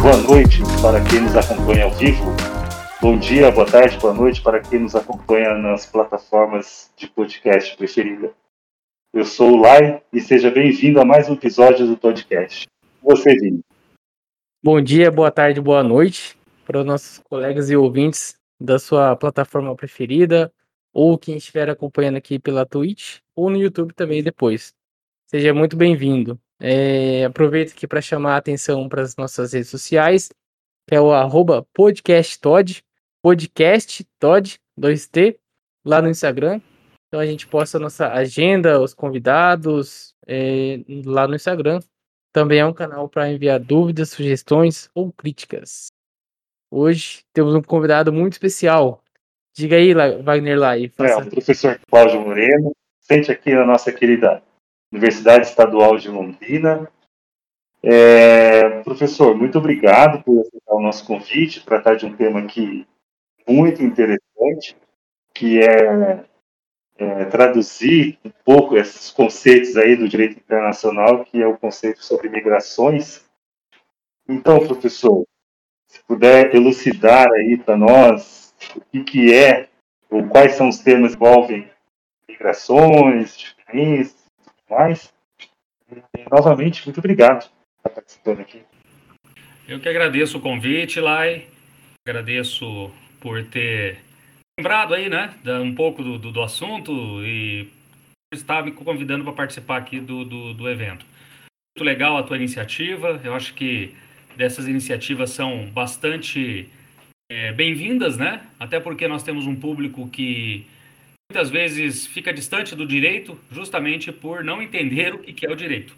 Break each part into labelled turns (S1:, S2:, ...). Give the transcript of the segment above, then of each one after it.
S1: Boa noite para quem nos acompanha ao vivo. Bom dia, boa tarde, boa noite para quem nos acompanha nas plataformas de podcast preferida. Eu sou o Lai e seja bem-vindo a mais um episódio do podcast. Você, Vini.
S2: Bom dia, boa tarde, boa noite para os nossos colegas e ouvintes da sua plataforma preferida ou quem estiver acompanhando aqui pela Twitch ou no YouTube também depois. Seja muito bem-vindo. É, aproveito aqui para chamar a atenção para as nossas redes sociais, que é o arroba podcasttod, podcast 2T, lá no Instagram. Então a gente posta a nossa agenda, os convidados é, lá no Instagram. Também é um canal para enviar dúvidas, sugestões ou críticas. Hoje temos um convidado muito especial. Diga aí, Wagner Lai.
S1: Faça... É, o professor Cláudio Moreno, sente aqui na nossa querida Universidade Estadual de Londrina. É, professor, muito obrigado por aceitar o nosso convite, tratar de um tema aqui muito interessante, que é, é, traduzir um pouco esses conceitos aí do direito internacional, que é o conceito sobre migrações. Então, professor, se puder elucidar aí para nós o que, que é, ou quais são os temas que envolvem migrações, diferenças, mais. E, novamente, muito obrigado por participando aqui.
S3: Eu que agradeço o convite, Lai. Agradeço por ter lembrado aí, né, um pouco do, do, do assunto e estar me convidando para participar aqui do, do, do, evento. Muito legal a tua iniciativa. Eu acho que dessas iniciativas são bastante é, bem-vindas, né? Até porque nós temos um público que muitas vezes fica distante do direito justamente por não entender o que é o direito.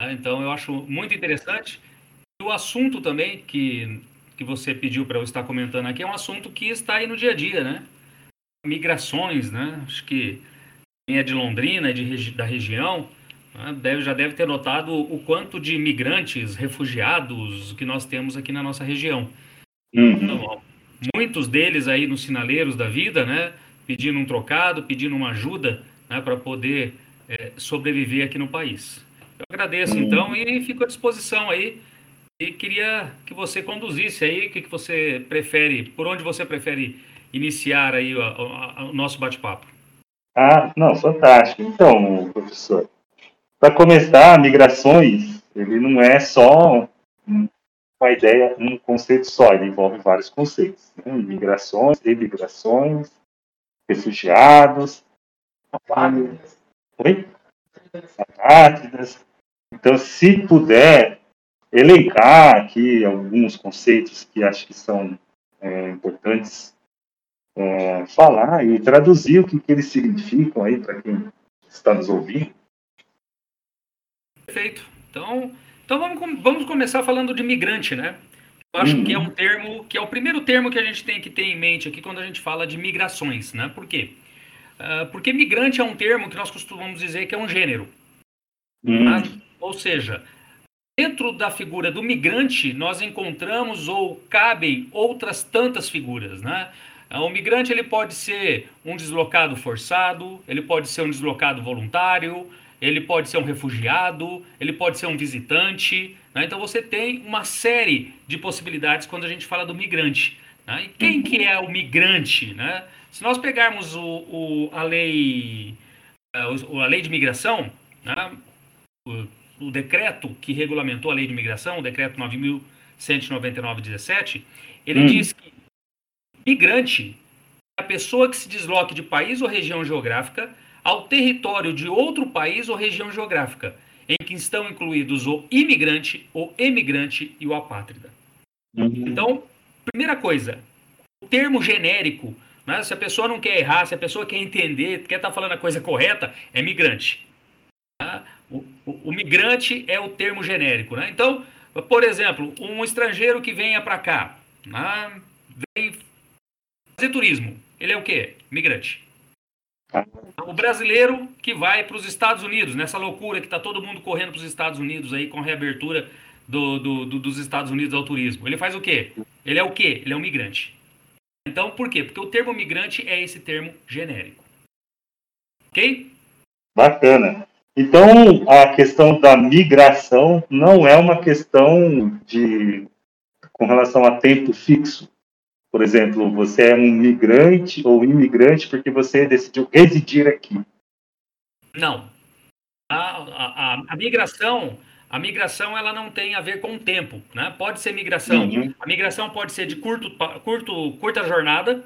S3: Tá? Então, eu acho muito interessante. O assunto também que, que você pediu para eu estar comentando aqui é um assunto que está aí no dia a dia, né? Migrações, né? Acho que quem é de Londrina, de, da região, né? deve, já deve ter notado o quanto de imigrantes, refugiados que nós temos aqui na nossa região. Uhum. Então, muitos deles aí nos sinaleiros da vida, né? Pedindo um trocado, pedindo uma ajuda né, para poder é, sobreviver aqui no país. Eu agradeço então e fico à disposição aí. E queria que você conduzisse aí o que, que você prefere, por onde você prefere iniciar aí o, o, o nosso bate-papo.
S1: Ah, não, fantástico. Então, professor, para começar, migrações, ele não é só uma ideia, um conceito só, ele envolve vários conceitos. Né? Migrações, emigrações, refugiados, apátridas. Oi? Então, se puder elencar aqui alguns conceitos que acho que são é, importantes é, falar e traduzir o que, que eles significam aí para quem está nos ouvindo.
S3: Perfeito. Então, então vamos, vamos começar falando de migrante, né? Eu acho uhum. que é um termo, que é o primeiro termo que a gente tem que ter em mente aqui quando a gente fala de migrações, né? Por quê? Uh, porque migrante é um termo que nós costumamos dizer que é um gênero. Uhum. Tá? Ou seja, dentro da figura do migrante, nós encontramos ou cabem outras tantas figuras, né? Ah, o migrante ele pode ser um deslocado forçado, ele pode ser um deslocado voluntário, ele pode ser um refugiado, ele pode ser um visitante. Né? Então você tem uma série de possibilidades quando a gente fala do migrante. Né? E quem que é o migrante? Né? Se nós pegarmos o, o a, lei, eh, a lei de migração, né? o, o, decreto que regulamentou a lei de migração, o decreto 9.199-17, ele hum. diz que migrante é a pessoa que se desloque de país ou região geográfica ao território de outro país ou região geográfica, em que estão incluídos o imigrante, o emigrante e o apátrida. Então, primeira coisa, o termo genérico, né, se a pessoa não quer errar, se a pessoa quer entender, quer estar tá falando a coisa correta, é migrante. Tá? O, o, o, migrante é o termo genérico. Né? Então, por exemplo, um estrangeiro que venha para cá, né, vem fazer turismo, ele é o quê? Migrante. O brasileiro que vai para os Estados Unidos, nessa loucura que está todo mundo correndo para os Estados Unidos aí com a reabertura do, do, do, dos Estados Unidos ao turismo. Ele faz o quê? Ele é o quê? Ele é um migrante. Então, por quê? Porque o termo migrante é esse termo genérico. Ok?
S1: Bacana. Então, a questão da migração não é uma questão de com relação a tempo fixo. Por exemplo, você é um migrante ou imigrante porque você decidiu residir aqui.
S3: Não. A, a, a, migração, a migração ela não tem a ver com o tempo, né? Pode ser migração. Uhum. A migração pode ser de curto, curto, curta jornada,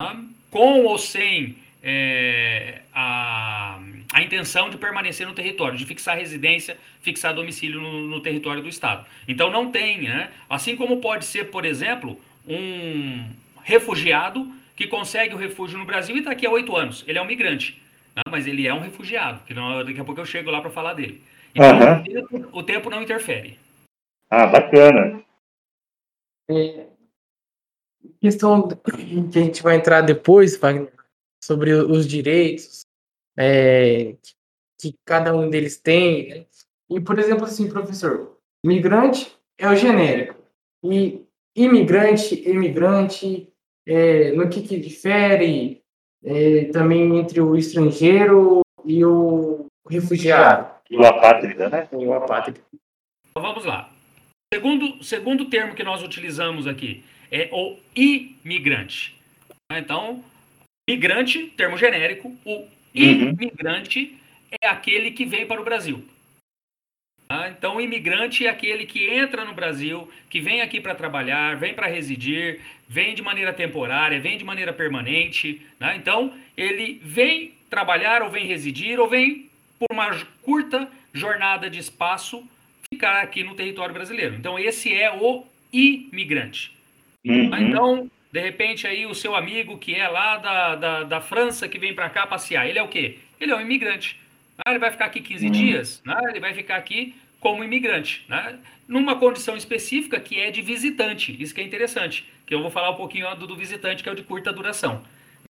S3: tá? com ou sem é, a, a intenção de permanecer no território, de fixar residência, fixar domicílio no, no território do Estado. Então não tem, né? Assim como pode ser, por exemplo, um refugiado que consegue o refúgio no Brasil e está aqui há oito anos. Ele é um migrante, né? mas ele é um refugiado, que não, daqui a pouco eu chego lá para falar dele. Então uhum. o, tempo, o, tempo, não interfere.
S1: Ah, bacana.
S2: É, questão que a gente vai entrar depois, Wagner, sobre os direitos é, que cada um deles tem. E, por exemplo, assim, professor, migrante é o genérico. E imigrante, imigrante, é, no que, que difere é, também entre o estrangeiro e o refugiado?
S1: E o apátrida, né?
S2: E o apátrida.
S3: Então, vamos lá. Segundo, segundo termo que nós utilizamos aqui é o imigrante. Então, Migrante, termo genérico, o uhum. imigrante é aquele que vem para o Brasil. Ah, então, o imigrante é aquele que entra no Brasil, que vem aqui para trabalhar, vem para residir, vem de maneira temporária, vem de maneira permanente. Né? Então, ele vem trabalhar, ou vem residir, ou vem por uma curta jornada de espaço ficar aqui no território brasileiro. Então, esse é o imigrante.
S1: Uhum.
S3: Então, de repente, aí o seu amigo que é lá da, da, da França, que vem para cá passear, ele é o quê? Ele é um imigrante. Ah, ele vai ficar aqui 15 uhum. dias? Né? Ele vai ficar aqui como imigrante, né? numa condição específica que é de visitante. Isso que é interessante, que eu vou falar um pouquinho do, do visitante, que é o de curta duração.
S1: Né?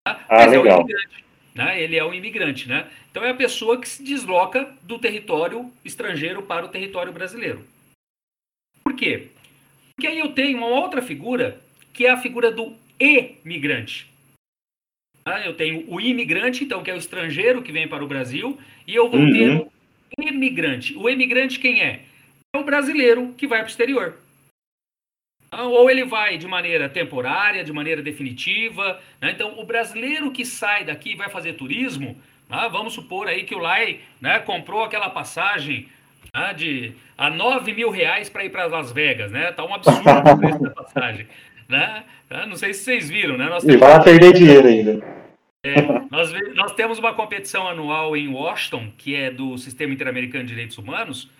S1: Ah, Mas legal. é um imigrante.
S3: Né? Ele é um imigrante. Né? Então é a pessoa que se desloca do território estrangeiro para o território brasileiro. Por quê? Porque aí eu tenho uma outra figura que é a figura do emigrante. Ah, eu tenho o imigrante, então, que é o estrangeiro que vem para o Brasil, e eu vou uhum. ter o emigrante. O emigrante quem é? É o brasileiro que vai para o exterior. Ah, ou ele vai de maneira temporária, de maneira definitiva. Né? Então, o brasileiro que sai daqui e vai fazer turismo, ah, vamos supor aí que o Lai né, comprou aquela passagem ah, de a 9 mil reais para ir para Las Vegas, né? Tá um absurdo o preço da passagem né? Não sei se vocês viram, né?
S1: Nós e vai perder dinheiro ainda.
S3: É, nós, nós temos uma competição anual em Washington, que é do Sistema Interamericano de Direitos Humanos,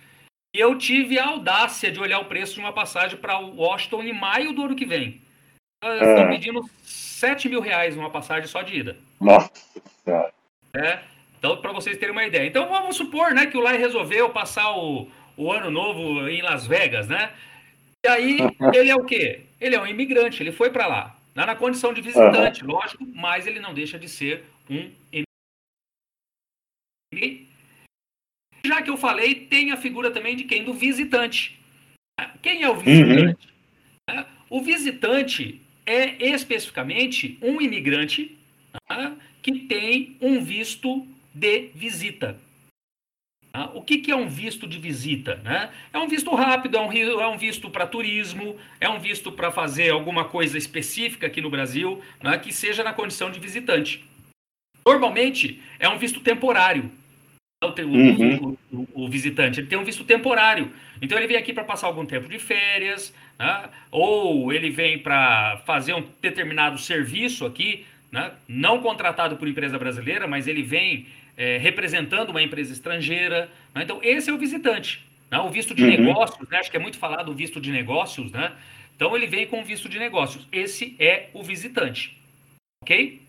S3: e eu tive a audácia de olhar o preço de uma passagem para Washington em maio do ano que vem. Eles é. estão pedindo 7 mil reais uma passagem só de ida.
S1: Nossa.
S3: É, então, para vocês terem uma ideia. Então, vamos supor né, que o Lai resolveu passar o, o ano novo em Las Vegas, né? E aí, ele é o quê? Ele é um imigrante, ele foi para lá. Não na condição de visitante, uhum. lógico, mas ele não deixa de ser um imigrante. Já que eu falei, tem a figura também de quem? Do visitante. Quem é o visitante? Uhum. O visitante é especificamente um imigrante tá? que tem um visto de visita. Tá? O que, que, é um visto de visita? Né? É um visto rápido, é um, é um visto para turismo, é um visto para fazer alguma coisa específica aqui no Brasil, né, que seja na condição de visitante. Normalmente é um visto temporário. O, uhum. o, o, o, visitante ele tem um visto temporário. Então ele vem aqui para passar algum tempo de férias, né? ou ele vem para fazer um determinado serviço aqui, né? não contratado por empresa brasileira, mas ele vem é, representando uma empresa estrangeira. Né? Então, esse é o visitante. Né? O visto de uhum. negócios, né? acho que é muito falado o visto de negócios, né? Então, ele vem com o visto de negócios. Esse é o visitante. Ok?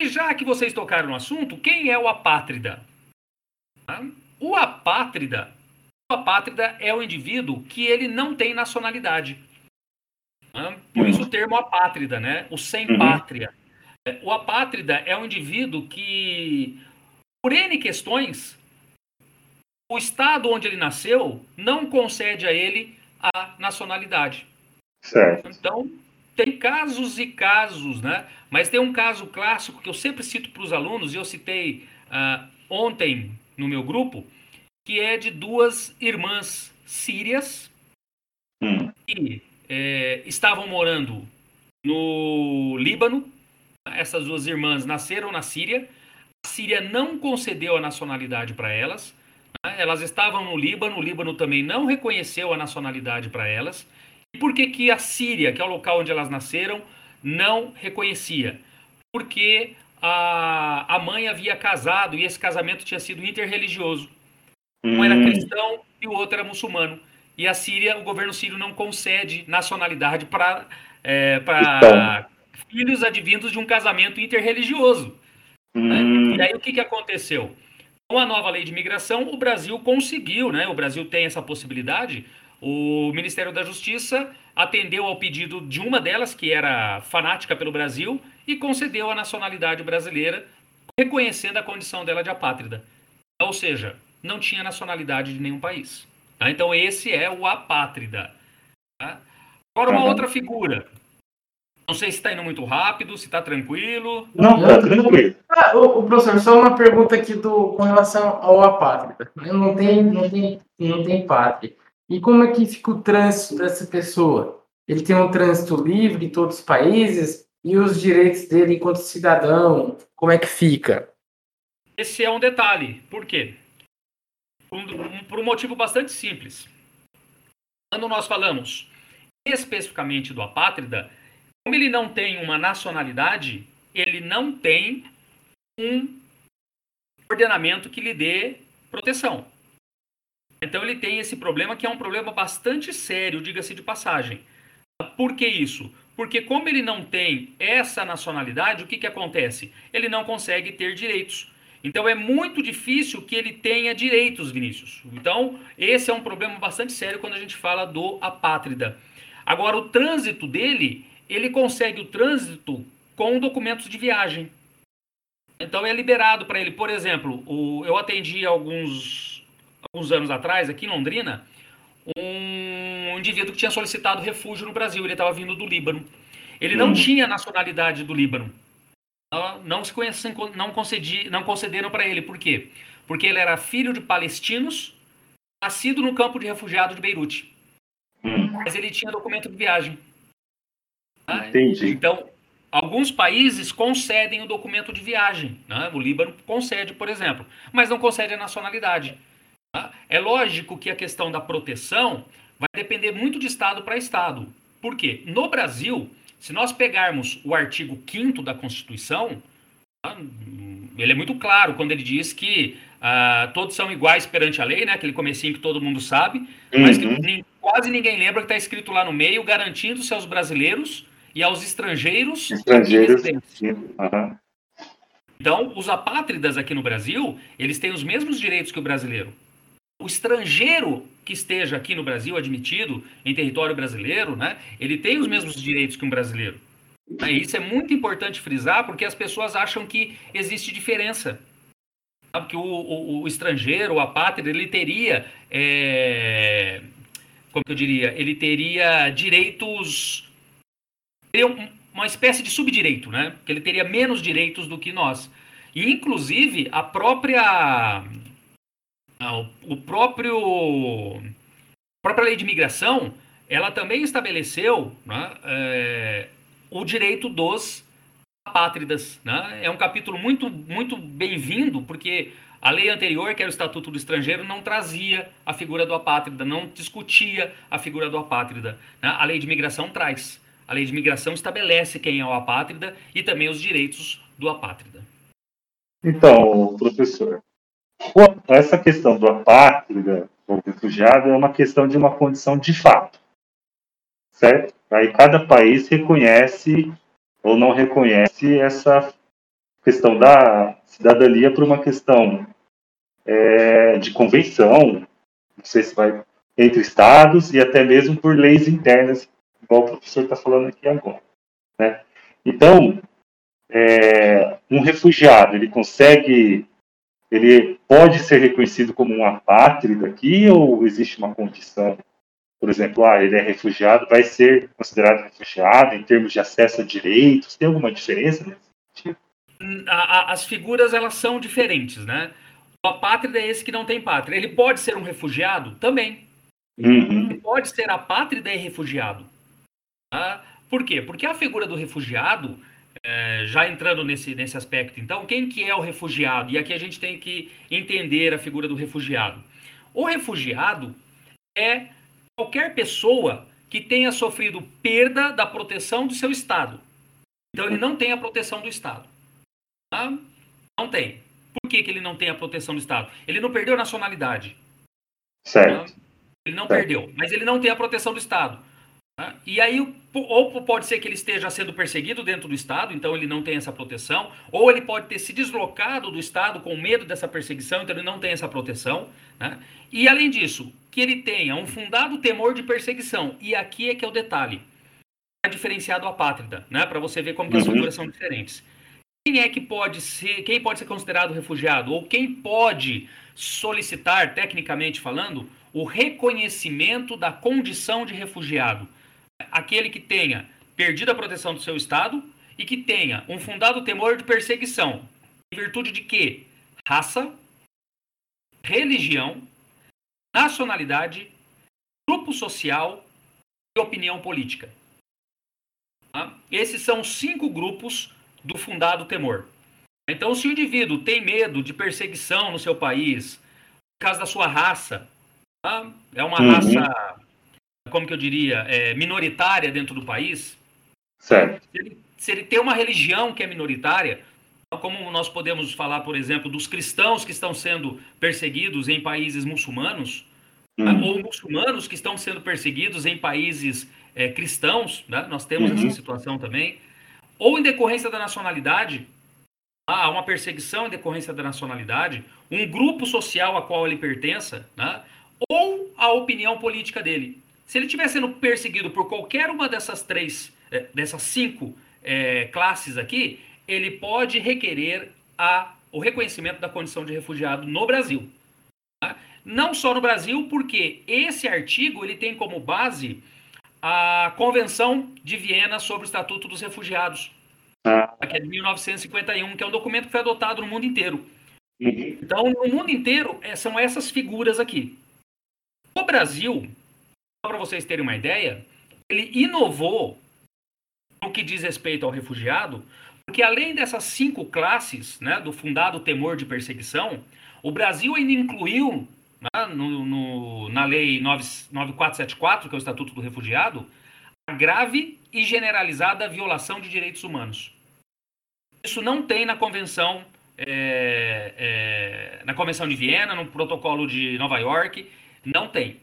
S3: E já que vocês tocaram no assunto, quem é o apátrida? O apátrida, o apátrida é o indivíduo que ele não tem nacionalidade. Por isso o termo apátrida, né? O sem uhum. pátria. O apátrida é um indivíduo que por N questões, o estado onde ele nasceu não concede a ele a nacionalidade.
S1: Certo.
S3: Então, tem casos e casos, né? Mas tem um caso clássico que eu sempre cito para os alunos, e eu citei uh, ontem no meu grupo, que é de duas irmãs sírias
S1: Hum.
S3: que é, estavam morando no Líbano. Essas duas irmãs nasceram na Síria. A Síria não concedeu a nacionalidade para elas. né? Elas estavam no Líbano. O Líbano também não reconheceu a nacionalidade para elas. E por que, que a Síria, que é o local onde elas nasceram, não reconhecia? Porque a, a mãe havia casado e esse casamento tinha sido interreligioso. Um era
S1: Hum.
S3: cristão e o outro era muçulmano. E a Síria, o governo sírio não concede nacionalidade para
S1: Cristão.
S3: Filhos advindos de um casamento interreligioso.
S1: Hum.
S3: E aí o que, que aconteceu? Com a nova lei de imigração, o Brasil conseguiu, né? O Brasil tem essa possibilidade. O Ministério da Justiça atendeu ao pedido de uma delas, que era fanática pelo Brasil, e concedeu a nacionalidade brasileira, reconhecendo a condição dela de apátrida. Ou seja, não tinha nacionalidade de nenhum país. tá? Então esse é o apátrida. tá? Agora uma
S1: Uhum.
S3: outra figura. Não sei se está indo muito rápido, se está tranquilo.
S1: Não, tá tranquilo.
S2: Ah, ô, professor, só uma pergunta aqui do, com relação ao apátrida. Não tem, não, tem, não tem pátria. E como é que fica o trânsito dessa pessoa? Ele tem um trânsito livre em todos os países? E os direitos dele enquanto cidadão? Como é que fica?
S3: Esse é um detalhe. Por quê? Um, por um motivo bastante simples. Quando nós falamos especificamente do apátrida, como ele não tem uma nacionalidade, ele não tem um ordenamento que lhe dê proteção. Então ele tem esse problema que é um problema bastante sério, diga-se de passagem. Por que isso? Porque como ele não tem essa nacionalidade, o que, que acontece? Ele não consegue ter direitos. Então é muito difícil que ele tenha direitos, Vinícius. Então, esse é um problema bastante sério quando a gente fala do apátrida. Agora, o trânsito dele, ele consegue o trânsito com documentos de viagem. Então é liberado para ele. Por exemplo, o, eu atendi alguns, alguns anos atrás, aqui em Londrina, um indivíduo que tinha solicitado refúgio no Brasil. Ele estava vindo do Líbano. Ele não
S1: Hum.
S3: tinha nacionalidade do Líbano. Não- se conhecem, não, concedi, não concederam para ele. Por quê? Porque ele era filho de palestinos, nascido no campo de refugiado de Beirute.
S1: Hum.
S3: Mas ele tinha documento de viagem. Tá?
S1: Entendi.
S3: Então, alguns países concedem o documento de viagem. né? O Líbano concede, por exemplo, mas não concede a nacionalidade. tá? É lógico que a questão da proteção vai depender muito de estado para estado. Por quê? No Brasil, se nós pegarmos o artigo 5 da Constituição, tá? ele é muito claro quando ele diz que ah, todos são iguais perante a lei, né? aquele comecinho que todo mundo sabe, mas que
S1: Uhum.
S3: quase ninguém lembra que está escrito lá no meio, garantindo-se aos brasileiros e aos estrangeiros
S1: Estrangeiros. Aham.
S3: Então, os apátridas aqui no Brasil, eles têm os mesmos direitos que o brasileiro. O estrangeiro que esteja aqui no Brasil admitido em território brasileiro, né, ele tem os mesmos direitos que um brasileiro. Né, isso é muito importante frisar, porque as pessoas acham que existe diferença. Sabe que o, o- o estrangeiro, o apátrida, ele teria, é, como que eu diria, ele teria direitos, teria um- uma espécie de subdireito, né? Que ele teria menos direitos do que nós. E, inclusive, a própria, ah, o próprio, a própria lei de imigração, ela também estabeleceu né, é, o direito dos apátridas. Né? É um capítulo muito, muito bem-vindo, porque a lei anterior, que era o Estatuto do Estrangeiro, não trazia a figura do apátrida, não discutia a figura do apátrida. né? A lei de imigração traz. A lei de imigração estabelece quem é o apátrida e também os direitos do apátrida.
S1: Então, professor, essa questão do apátrida ou refugiado é uma questão de uma condição de fato, certo? Aí cada país reconhece ou não reconhece essa questão da cidadania por uma questão é, de convenção, não sei se vai entre estados e até mesmo por leis internas, igual o professor está falando aqui agora, né? Então, é, um refugiado, ele consegue, ele pode ser reconhecido como um apátrida aqui ou existe uma condição? Por exemplo, ah, ele é refugiado, vai ser considerado refugiado em termos de acesso a direitos? Tem alguma diferença nesse sentido?
S3: As figuras elas são diferentes, né? O apátrida é esse que não tem pátria. Ele pode ser um refugiado? Também.
S1: Uhum.
S3: Ele pode ser apátrida e refugiado. Tá? Por quê? Porque a figura do refugiado, é, já entrando nesse, nesse aspecto, então, quem que é o refugiado? E aqui a gente tem que entender a figura do refugiado. O refugiado é qualquer pessoa que tenha sofrido perda da proteção do seu Estado. Então, ele não tem a proteção do Estado. Tá? Não tem. Por que, que ele não tem a proteção do Estado? Ele não perdeu a nacionalidade.
S1: Certo.
S3: Tá? Ele não certo. perdeu, mas ele não tem a proteção do Estado. E aí, ou pode ser que ele esteja sendo perseguido dentro do Estado, então ele não tem essa proteção, ou ele pode ter se deslocado do Estado com medo dessa perseguição, então ele não tem essa proteção. Né? E além disso, que ele tenha um fundado temor de perseguição. E aqui é que é o detalhe. É diferenciado a pátria, né? Para você ver como uhum. as figuras são diferentes. Quem é que pode ser, quem pode ser considerado refugiado? Ou quem pode solicitar, tecnicamente falando, o reconhecimento da condição de refugiado? Aquele que tenha perdido a proteção do seu Estado e que tenha um fundado temor de perseguição. Em virtude de quê? Raça, religião, nacionalidade, grupo social e opinião política. Tá? Esses são cinco grupos do fundado temor. Então, se o indivíduo tem medo de perseguição no seu país, por causa da sua raça, tá? é uma uhum. raça, como que eu diria, é, minoritária dentro do país.
S1: Certo.
S3: Se ele, se ele tem uma religião que é minoritária, como nós podemos falar, por exemplo, dos cristãos que estão sendo perseguidos em países muçulmanos, uhum. ou muçulmanos que estão sendo perseguidos em países é, cristãos, né? nós temos uhum. essa situação também ou em decorrência da nacionalidade, há uma perseguição em decorrência da nacionalidade, um grupo social a qual ele pertença, né? ou a opinião política dele. Se ele estiver sendo perseguido por qualquer uma dessas três, é, dessas cinco é, classes aqui, ele pode requerer a, o reconhecimento da condição de refugiado no Brasil. Tá? Não só no Brasil, porque esse artigo ele tem como base a Convenção de Viena sobre o Estatuto dos Refugiados, ah. que é de 1951, que é um documento que foi adotado no mundo inteiro. Uhum. Então, no mundo inteiro, é, são essas figuras aqui. O Brasil, para vocês terem uma ideia, ele inovou no que diz respeito ao refugiado, porque além dessas cinco classes, né, do fundado temor de perseguição, o Brasil ainda incluiu né, no, no, na Lei 9, 9474, que é o Estatuto do Refugiado, a grave e generalizada violação de direitos humanos. Isso não tem na Convenção, é, é, na Convenção de Viena, no Protocolo de Nova York, não tem.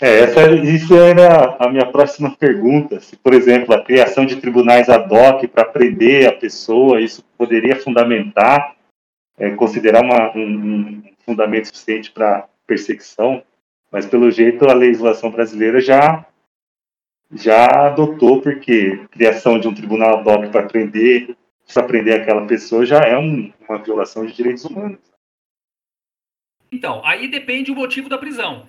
S1: É, essa, isso era a minha próxima pergunta. Se, por exemplo, a criação de tribunais ad hoc para prender a pessoa, isso poderia fundamentar, é, considerar uma, um, um fundamento suficiente para perseguição, mas pelo jeito a legislação brasileira já já adotou, porque criação de um tribunal ad hoc para prender, para prender aquela pessoa já é um, uma violação de direitos humanos.
S3: Então, aí depende o motivo da prisão.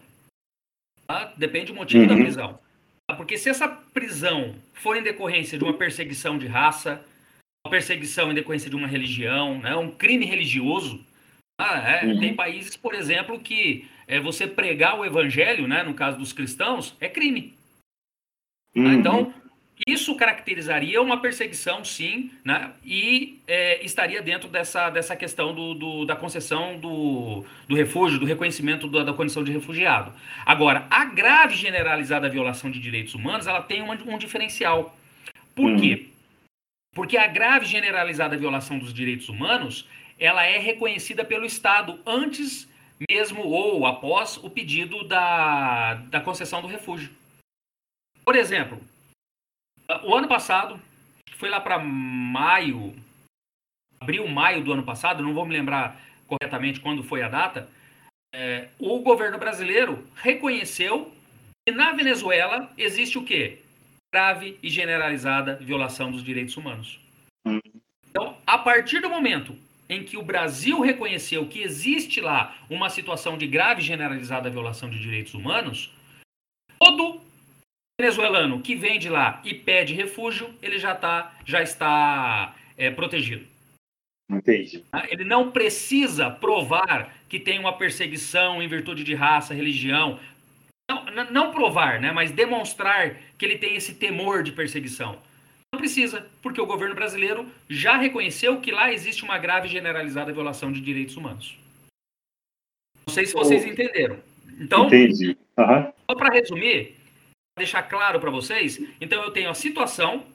S3: Tá? Depende o motivo uhum. da prisão. Tá? Porque se essa prisão for em decorrência de uma perseguição de raça, uma perseguição em decorrência de uma religião, né, um crime religioso, ah, é. Uhum. Tem países, por exemplo, que é, você pregar o evangelho, né, no caso dos cristãos, é crime. Uhum. Então, isso caracterizaria uma perseguição, sim, né, e é, estaria dentro dessa, dessa questão do, do da concessão do, do refúgio, do reconhecimento da, da, condição de refugiado. Agora, a grave generalizada violação de direitos humanos, ela tem uma, um diferencial. Por uhum. quê? Porque a grave generalizada violação dos direitos humanos ela é reconhecida pelo Estado antes mesmo ou após o pedido da, da concessão do refúgio. Por exemplo, o ano passado, foi lá para maio, abril, maio do ano passado, não vou me lembrar corretamente quando foi a data, é, o governo brasileiro reconheceu que na Venezuela existe o quê? Grave e generalizada violação dos direitos humanos. Hum. Então, a partir do momento em que o Brasil reconheceu que existe lá uma situação de grave generalizada violação de direitos humanos, todo venezuelano que vem de lá e pede refúgio, ele já, tá, já está é, protegido.
S1: Entendi.
S3: Tá? Ele não precisa provar que tem uma perseguição em virtude de raça, religião. Não, não provar, né, mas demonstrar que ele tem esse temor de perseguição. Não precisa, porque o governo brasileiro já reconheceu que lá existe uma grave e generalizada violação de direitos humanos. Não sei se vocês entenderam. Então,
S1: Entendi. Uhum.
S3: só para resumir, deixar claro para vocês, então eu tenho a situação,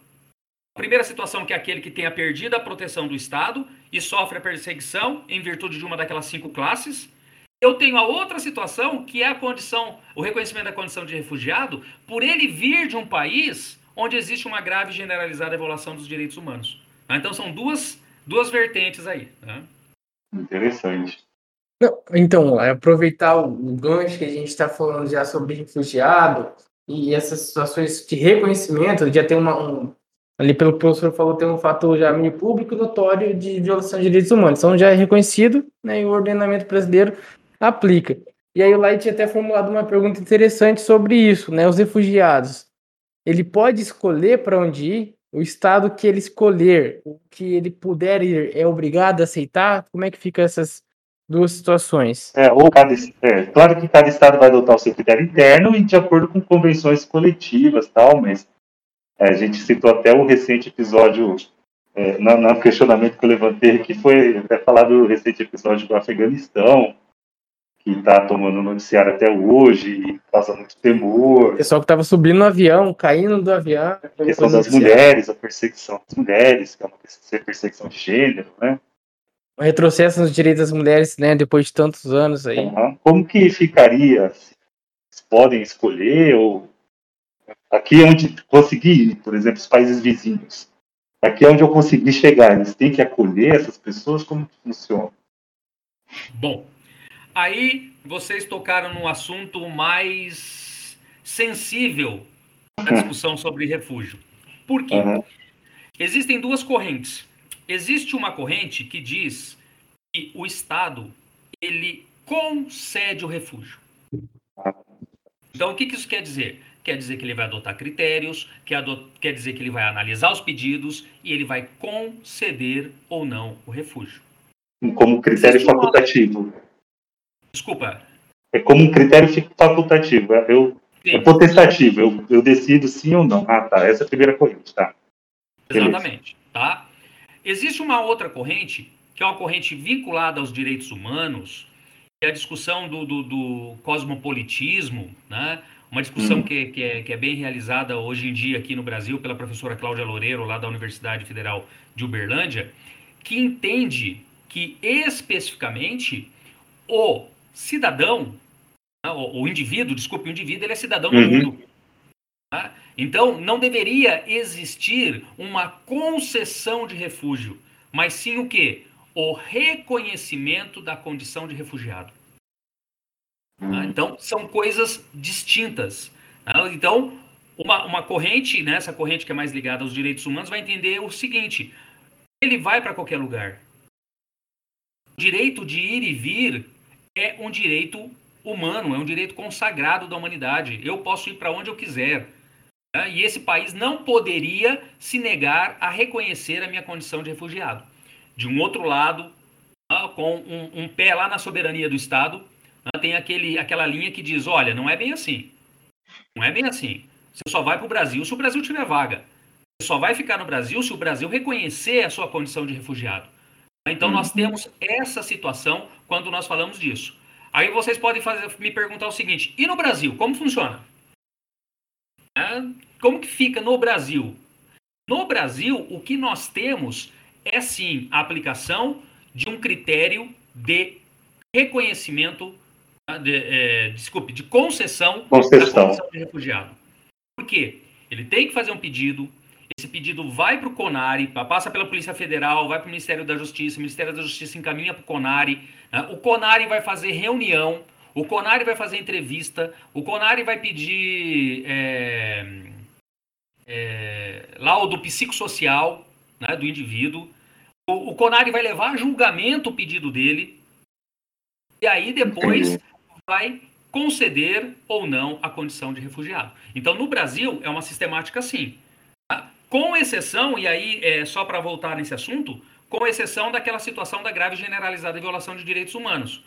S3: a primeira situação que é aquele que tenha perdido a proteção do Estado e sofre a perseguição em virtude de uma daquelas cinco classes. Eu tenho a outra situação que é a condição, o reconhecimento da condição de refugiado, por ele vir de um país onde existe uma grave e generalizada violação dos direitos humanos. Tá? Então são duas, duas vertentes aí. Né?
S1: Interessante.
S2: Não, então, é aproveitar o gancho que a gente está falando já sobre refugiado e essas situações de reconhecimento, já tem uma, um, ali pelo que o professor falou, tem um fator já meio público notório de violação de direitos humanos. Então já é reconhecido, né, e o ordenamento brasileiro aplica. E aí o Light até formulado uma pergunta interessante sobre isso, né, os refugiados ele pode escolher para onde ir, o estado que ele escolher, o que ele puder ir, é obrigado a aceitar? Como é que fica essas duas situações?
S1: É, ou cada, é, claro que cada estado vai adotar o seu critério interno e de acordo com convenções coletivas tal, mas é, a gente citou até o recente episódio, é, no, no, questionamento que eu levantei, que foi até falado do recente episódio do Afeganistão, que está tomando noticiário até hoje e causa muito temor.
S2: O pessoal que estava subindo no avião, caindo do avião.
S1: A questão das mulheres, a perseguição das mulheres, que é uma perseguição de gênero, né?
S2: O retrocesso nos direitos das mulheres, né, depois de tantos anos aí.
S1: Uhum. Como que ficaria? Se podem escolher ou aqui é onde conseguir, por exemplo, os países vizinhos. Aqui é onde eu consegui chegar. Eles têm que acolher essas pessoas? Como funciona?
S3: Bom, Aí vocês tocaram num assunto mais sensível na discussão sobre refúgio. Por quê? Uhum. Existem duas correntes. Existe uma corrente que diz que o Estado ele concede o refúgio. Então, o que, que isso quer dizer? Quer dizer que ele vai adotar critérios, quer, adot quer dizer que ele vai analisar os pedidos e ele vai conceder ou não o refúgio.
S1: Como critério facultativo.
S3: Desculpa.
S1: É como um critério facultativo. É, eu, é potestativo. Eu, eu decido sim ou não. Ah, tá. Essa é a primeira corrente, tá.
S3: Exatamente. Tá? Existe uma outra corrente, que é uma corrente vinculada aos direitos humanos, que é a discussão do, do, do cosmopolitismo, né? uma discussão uhum. que, que, é, que é bem realizada hoje em dia aqui no Brasil pela professora Cláudia Loureiro, lá da Universidade Federal de Uberlândia, que entende que especificamente o cidadão, né, o, o indivíduo, desculpe, o indivíduo, ele é cidadão uhum. do mundo. Tá? Então, não deveria existir uma concessão de refúgio, mas sim o quê? O reconhecimento da condição de refugiado. Tá? Uhum. Então, são coisas distintas. Tá? Então, uma, uma corrente, né, essa corrente que é mais ligada aos direitos humanos, vai entender o seguinte: ele vai para qualquer lugar. O direito de ir e vir é um direito humano, é um direito consagrado da humanidade. Eu posso ir para onde eu quiser. Né? E esse país não poderia se negar a reconhecer a minha condição de refugiado. De um outro lado, né, com um, um, pé lá na soberania do Estado, né, tem aquele, aquela linha que diz: olha, não é bem assim. Não é bem assim. Você só vai para o Brasil se o Brasil tiver vaga. Você só vai ficar no Brasil se o Brasil reconhecer a sua condição de refugiado. Então, nós uhum. temos essa situação quando nós falamos disso. Aí vocês podem fazer, me perguntar o seguinte: e no Brasil, como funciona? É, como que fica no Brasil? No Brasil, o que nós temos é sim a aplicação de um critério de reconhecimento, tá? de, é, desculpe, de concessão,
S1: concessão. da
S3: condição de refugiado. Por quê? Ele tem que fazer um pedido, esse pedido vai para o CONARE, passa pela Polícia Federal, vai para o Ministério da Justiça, o Ministério da Justiça encaminha para o CONARE, né? o CONARE vai fazer reunião, o CONARE vai fazer entrevista, o CONARE vai pedir é, é, laudo psicossocial né, do indivíduo, o, o CONARE vai levar a julgamento o pedido dele, e aí depois vai conceder ou não a condição de refugiado. Então, no Brasil, é uma sistemática assim. Com exceção, e aí, é, só para voltar nesse assunto, com exceção daquela situação da grave generalizada violação de direitos humanos.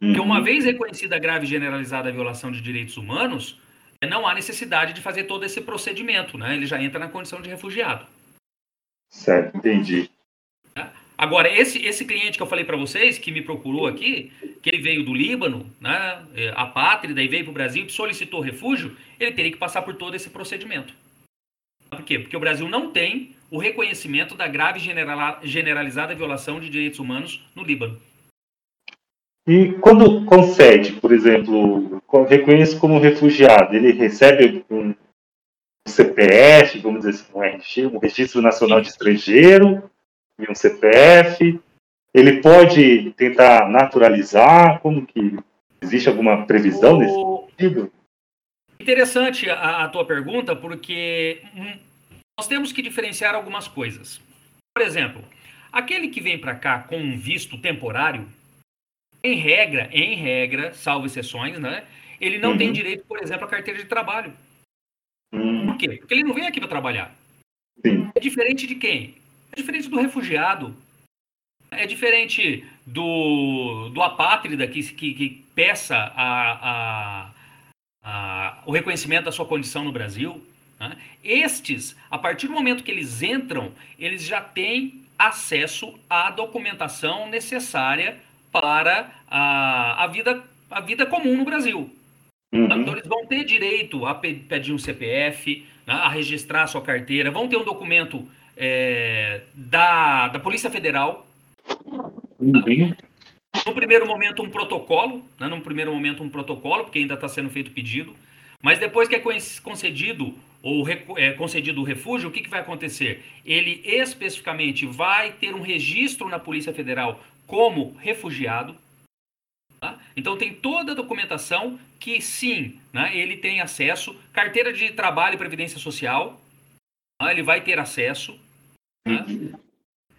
S3: Porque uma uhum. vez reconhecida a grave generalizada violação de direitos humanos, não há necessidade de fazer todo esse procedimento, né? Ele já entra na condição de refugiado.
S1: Certo, entendi.
S3: Agora, esse, esse cliente que eu falei para vocês, que me procurou aqui, que ele veio do Líbano, né, é, apátrida, e veio para o Brasil e solicitou refúgio, ele teria que passar por todo esse procedimento. Por quê? Porque o Brasil não tem o reconhecimento da grave generalizada violação de direitos humanos no Líbano.
S1: E quando concede, por exemplo, reconhece como refugiado, ele recebe um CPF, vamos dizer assim, um registro nacional de estrangeiro, e um CPF. Ele pode tentar naturalizar? Como que existe alguma previsão nesse sentido?
S3: Interessante a, a tua pergunta, porque hum, nós temos que diferenciar algumas coisas. Por exemplo, aquele que vem para cá com um visto temporário, em regra, em regra, salvo exceções, né? Ele não uhum. tem direito, por exemplo, à carteira de trabalho. Uhum. Por quê? Porque ele não vem aqui para trabalhar. Sim. É diferente de quem? É diferente do refugiado. É diferente do, do apátrida que, que, que peça a, a, a, o reconhecimento da sua condição no Brasil. Né? Estes, a partir do momento que eles entram, eles já têm acesso à documentação necessária para a, a, vida, a vida comum no Brasil. Uhum. Então, eles vão ter direito a pedir um CPF, né, a registrar a sua carteira, vão ter um documento é, da, da Polícia Federal. Uhum. No primeiro momento, um protocolo, né? no primeiro momento, um protocolo, porque ainda está sendo feito pedido. Mas depois que é concedido ou é concedido o refúgio, o que, que vai acontecer? Ele especificamente vai ter um registro na Polícia Federal como refugiado. Tá? Então tem toda a documentação que sim, né, ele tem acesso, carteira de trabalho e previdência social, tá? ele vai ter acesso. Né?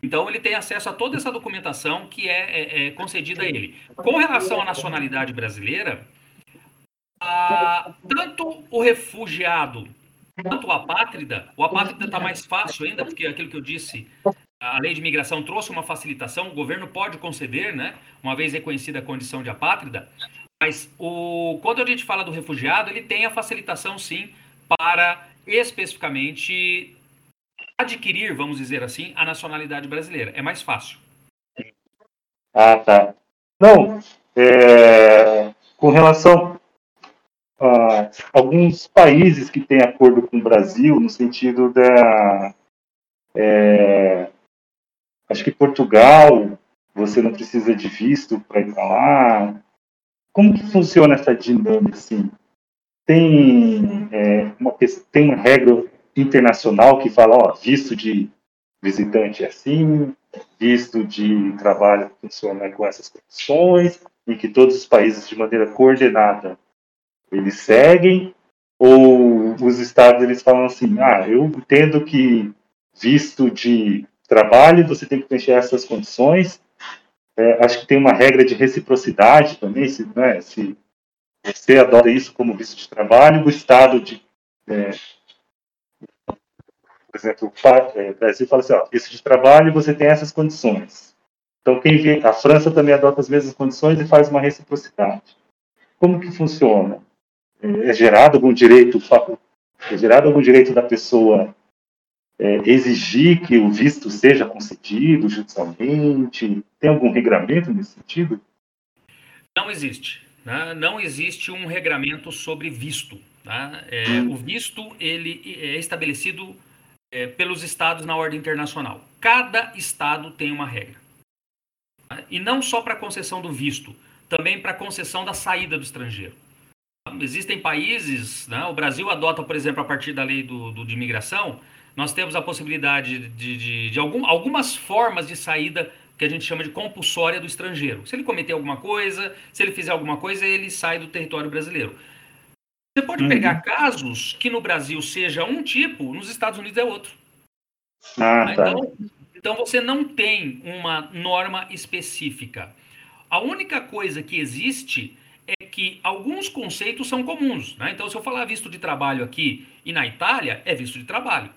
S3: Então ele tem acesso a toda essa documentação que é, é, é concedida a ele. Com relação à nacionalidade brasileira, a, tanto o refugiado quanto o apátrida, o apátrida está mais fácil ainda, porque aquilo que eu disse, a lei de imigração trouxe uma facilitação, o governo pode conceder, né, uma vez reconhecida a condição de apátrida, mas o, quando a gente fala do refugiado, ele tem a facilitação sim para especificamente adquirir, vamos dizer assim, a nacionalidade brasileira. É mais fácil.
S1: Ah, tá. Não, é, com relação a alguns países que têm acordo com o Brasil, no sentido da. É, acho que Portugal, você não precisa de visto para ir lá. Como que funciona essa dinâmica assim? Tem, é, uma, tem uma regra internacional que fala, ó, visto de visitante é assim, visto de trabalho funciona com essas condições, e que todos os países, de maneira coordenada, eles seguem, ou os estados eles falam assim, ah, eu entendo que visto de trabalho você tem que preencher essas condições, é, acho que tem uma regra de reciprocidade também, se, né, se você adota isso como visto de trabalho, o estado de é, por exemplo, é, o Brasil fala assim, ó, isso de trabalho você tem essas condições. Então, quem vê, a França também adota as mesmas condições e faz uma reciprocidade. Como que funciona? É, é gerado algum direito, é gerado algum direito da pessoa é, exigir que o visto seja concedido judicialmente? Tem algum regramento nesse sentido?
S3: Não existe. Né? Não existe um regramento sobre visto. Tá? É, hum. O visto ele é estabelecido é, pelos estados na ordem internacional. Cada estado tem uma regra. E não só para a concessão do visto, também para concessão da saída do estrangeiro. Existem países, né, o Brasil adota, por exemplo, a partir da lei do, do de imigração, nós temos a possibilidade de, de, de algum, algumas formas de saída que a gente chama de compulsória do estrangeiro. Se ele cometer alguma coisa, se ele fizer alguma coisa, ele sai do território brasileiro. Você pode uhum. pegar casos que no Brasil seja um tipo, nos Estados Unidos é outro. Ah, tá. então, então você não tem uma norma específica. A única coisa que existe é que alguns conceitos são comuns. Né? Então, se eu falar visto de trabalho aqui e na Itália, é visto de trabalho.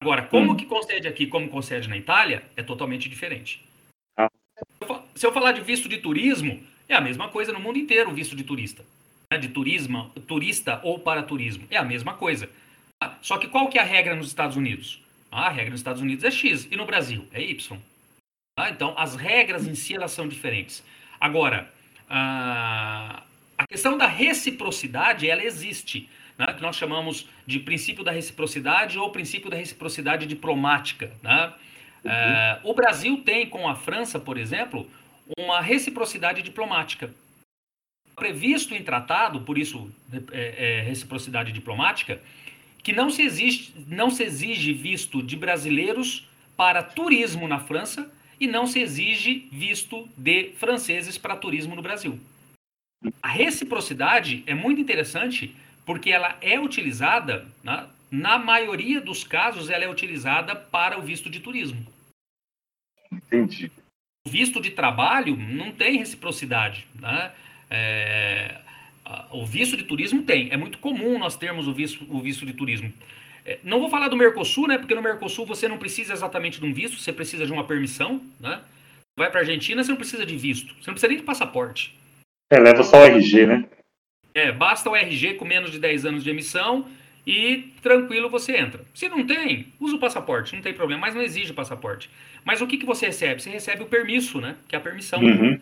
S3: Agora, como hum. que concede aqui, como concede na Itália, é totalmente diferente. Ah. Se eu falar de visto de turismo, é a mesma coisa no mundo inteiro, o visto de turista. Né? De turismo, turista ou para turismo. É a mesma coisa. Só que qual que é a regra nos Estados Unidos? Ah, a regra nos Estados Unidos é X e no Brasil é Y. Ah, então, as regras em si elas são diferentes. Agora, a, a questão da reciprocidade, ela existe né, que nós chamamos de princípio da reciprocidade ou princípio da reciprocidade diplomática. Né? Uhum. É, o Brasil tem com a França, por exemplo, uma reciprocidade diplomática. Previsto em tratado, por isso é, é, reciprocidade diplomática, que não se, exige, não se exige visto de brasileiros para turismo na França e não se exige visto de franceses para turismo no Brasil. A reciprocidade é muito interessante porque ela é utilizada, né, na maioria dos casos, ela é utilizada para o visto de turismo.
S1: Entendi.
S3: O visto de trabalho não tem reciprocidade. Né? É, o visto de turismo tem. É muito comum nós termos o visto, o visto de turismo. É, não vou falar do Mercosul, né? Porque no Mercosul você não precisa exatamente de um visto, você precisa de uma permissão, né? Vai para a Argentina, você não precisa de visto, você não precisa nem de passaporte.
S1: É, leva só o RG, né?
S3: É, basta o RG com menos de 10 anos de emissão e tranquilo você entra. Se não tem, usa o passaporte, não tem problema, mas não exige o passaporte. Mas o que, que você recebe? Você recebe o permisso, né? Que é a permissão.
S1: Uhum.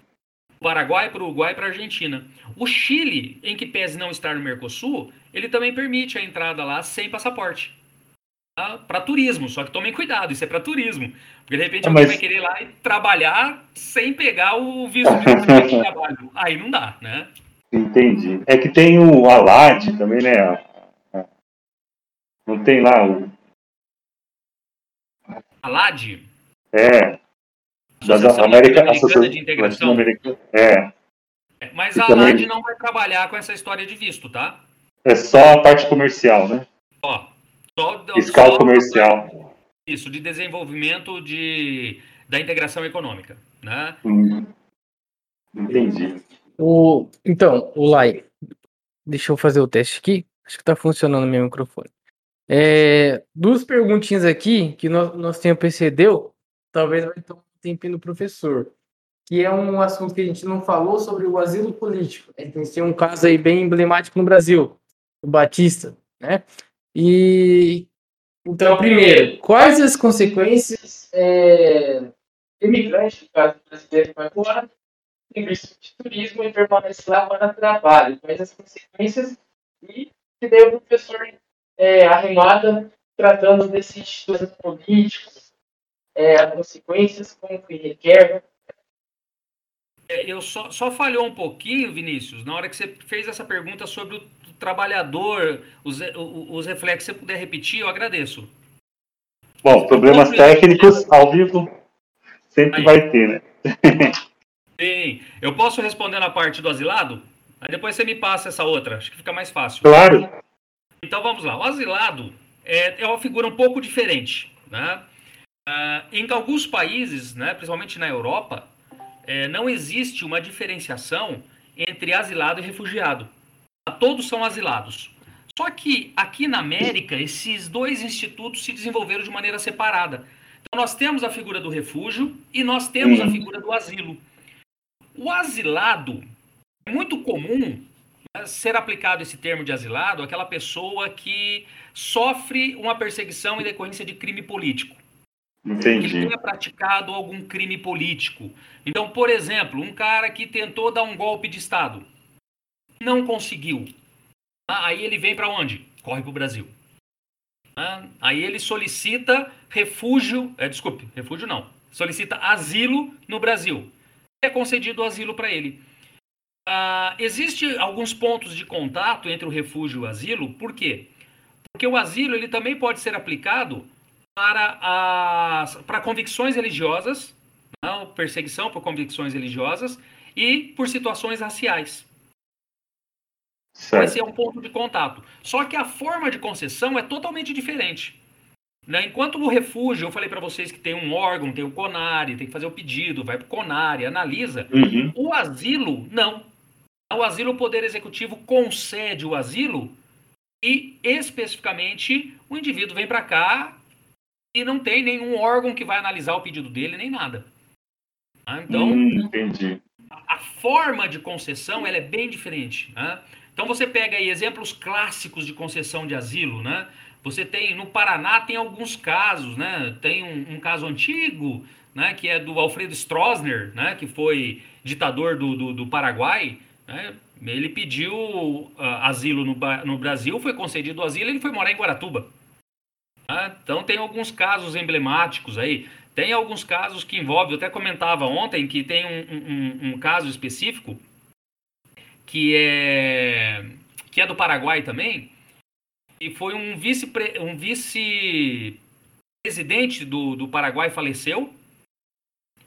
S3: Paraguai para o Uruguai e para a Argentina. O Chile, em que pese não estar no Mercosul, ele também permite a entrada lá sem passaporte. Tá? Para turismo, só que tomem cuidado, isso é para turismo. Porque de repente alguém Mas... vai querer ir lá e trabalhar sem pegar o visto de trabalho. Aí não dá, né?
S1: Entendi. É que tem o Alad também, né? Não tem lá o.
S3: Alad?
S1: É.
S3: Da América Associação de Integração.
S1: É.
S3: é. Mas a Alad não vai trabalhar com essa história de visto, tá?
S1: É só a parte comercial, né?
S3: Ó, só,
S1: Fiscal só comercial.
S3: Isso, de desenvolvimento de, da integração econômica, né?
S1: Hum. Entendi.
S2: O, então, o Lai, deixa eu fazer o teste aqui. Acho que tá funcionando meu microfone. É, duas perguntinhas aqui que nós, nosso tempo excedeu, talvez vai tomar um tempinho do professor, que é um assunto que a gente não falou sobre o asilo político. A gente tem um caso aí bem emblemático no Brasil, o Batista, né? E então, primeiro, quais as consequências é, imigrantes, no caso brasileiro, vai embora, visto de turismo e permanece lá para trabalho. Quais as consequências e que daí o professor é, arremata tratando desses políticos, é, as consequências, como que requer.
S3: É, eu só, só falhou um pouquinho, Vinícius, na hora que você fez essa pergunta sobre o trabalhador, os, os reflexos, se você puder repetir, eu agradeço.
S1: Bom, problemas técnicos ao vivo sempre Aí. vai ter, né?
S3: Sim. Eu posso responder na parte do asilado? Aí depois você me passa essa outra. Acho que fica mais fácil.
S1: Claro.
S3: Então vamos lá. O asilado é, é uma figura um pouco diferente. Né? Uh, em alguns países, né, principalmente na Europa, é, não existe uma diferenciação entre asilado e refugiado. Todos são asilados. Só que aqui na América, esses dois institutos se desenvolveram de maneira separada. Então nós temos a figura do refúgio e nós temos a figura do asilo. O asilado, é muito comum né, ser aplicado esse termo de asilado àquela pessoa que sofre uma perseguição em decorrência de crime político.
S1: Entendi.
S3: Que tenha praticado algum crime político. Então, por exemplo, um cara que tentou dar um golpe de Estado, não conseguiu. Ah, aí ele vem para onde? Corre para o Brasil. Ah, aí ele solicita refúgio, é, desculpe, refúgio não, solicita asilo no Brasil é concedido asilo para ele. Uh, existe alguns pontos de contato entre o refúgio e o asilo, por quê? Porque o asilo ele também pode ser aplicado para, as, para convicções religiosas, não, perseguição por convicções religiosas e por situações raciais. Certo. Esse é um ponto de contato. Só que a forma de concessão é totalmente diferente. Né? Enquanto o refúgio, eu falei para vocês que tem um órgão, tem o CONARE, tem que fazer o pedido, vai para o CONARE, analisa.
S1: Uhum.
S3: O asilo, não. O asilo, o Poder Executivo concede o asilo e, especificamente, o indivíduo vem para cá e não tem nenhum órgão que vai analisar o pedido dele, nem nada. Tá? Então,
S1: hum, entendi.
S3: a forma de concessão ela é bem diferente. Né? Então você pega aí exemplos clássicos de concessão de asilo, né? Você tem no Paraná tem alguns casos, né? Tem um, um caso antigo, né? Que é do Alfredo Stroessner, né? Que foi ditador do, do, do Paraguai, né? Ele pediu uh, asilo no, no Brasil, foi concedido asilo, ele foi morar em Guaratuba. Né? Então tem alguns casos emblemáticos aí. Tem alguns casos que envolvem, eu até comentava ontem que tem um, um, um caso específico que é que é do Paraguai também, e foi um vice um vice presidente do, do Paraguai faleceu